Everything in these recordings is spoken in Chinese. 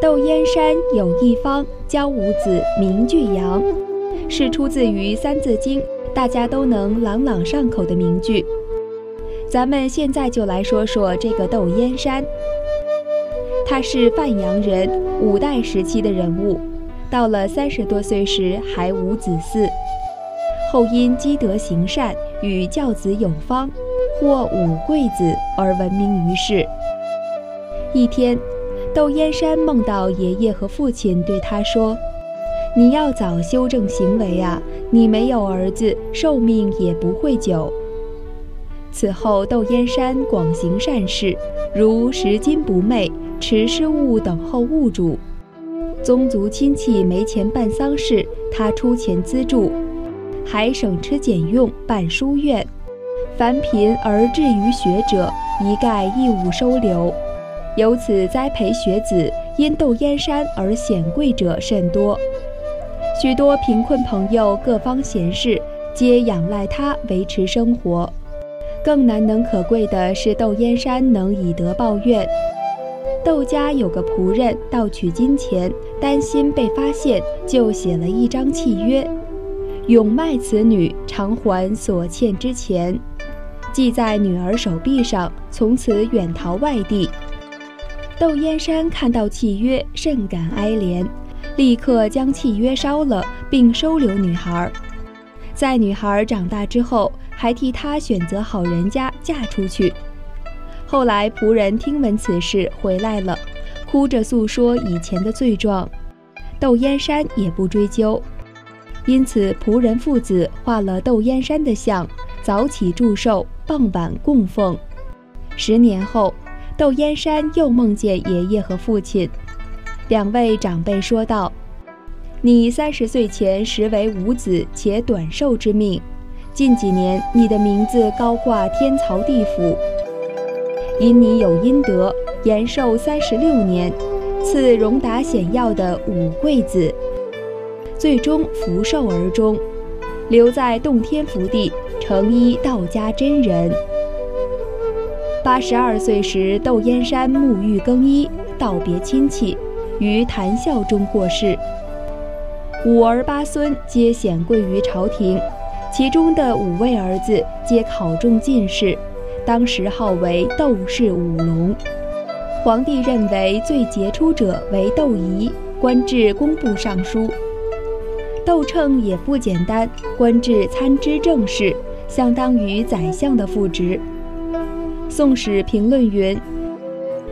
窦燕山有一方，教五子名俱扬，是出自于《三字经》，大家都能朗朗上口的名句。咱们现在就来说说这个窦燕山。他是范阳人，五代时期的人物。到了三十多岁时还无子嗣，后因积德行善，与教子有方，获五贵子而闻名于世。一天，窦燕山梦到爷爷和父亲对他说：“你要早修正行为啊！你没有儿子，寿命也不会久。”此后，窦燕山广行善事，如拾金不昧。持失物等候物主，宗族亲戚没钱办丧事，他出钱资助，还省吃俭用办书院。凡贫而志于学者，一概义务收留，由此栽培学子，因窦燕山而显贵者甚多。许多贫困朋友、各方贤士皆仰赖他维持生活。更难能可贵的是，窦燕山能以德报怨。窦家有个仆人盗取金钱，担心被发现，就写了一张契约，永卖此女，偿还所欠之钱，系在女儿手臂上，从此远逃外地。窦燕山看到契约，甚感哀怜，立刻将契约烧了，并收留女孩。在女孩长大之后，还替她选择好人家嫁出去。后来仆人听闻此事回来了，哭着诉说以前的罪状，窦燕山也不追究，因此仆人父子画了窦燕山的像，早起祝寿，傍晚供奉。十年后，窦燕山又梦见爷爷和父亲，两位长辈说道：“你三十岁前实为无子且短寿之命，近几年你的名字高挂天曹地府。”因你有阴德，延寿三十六年，赐荣达显耀的五贵子，最终福寿而终，留在洞天福地，成一道家真人。八十二岁时，窦燕山沐浴更衣，道别亲戚，于谈笑中过世。五儿八孙皆显贵于朝廷，其中的五位儿子皆考中进士。当时号为窦氏五龙，皇帝认为最杰出者为窦仪，官至工部尚书。窦秤也不简单，官至参知政事，相当于宰相的副职。《宋史》评论云：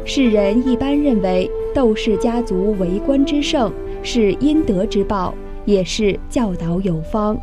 世人一般认为窦氏家族为官之盛，是阴德之报，也是教导有方。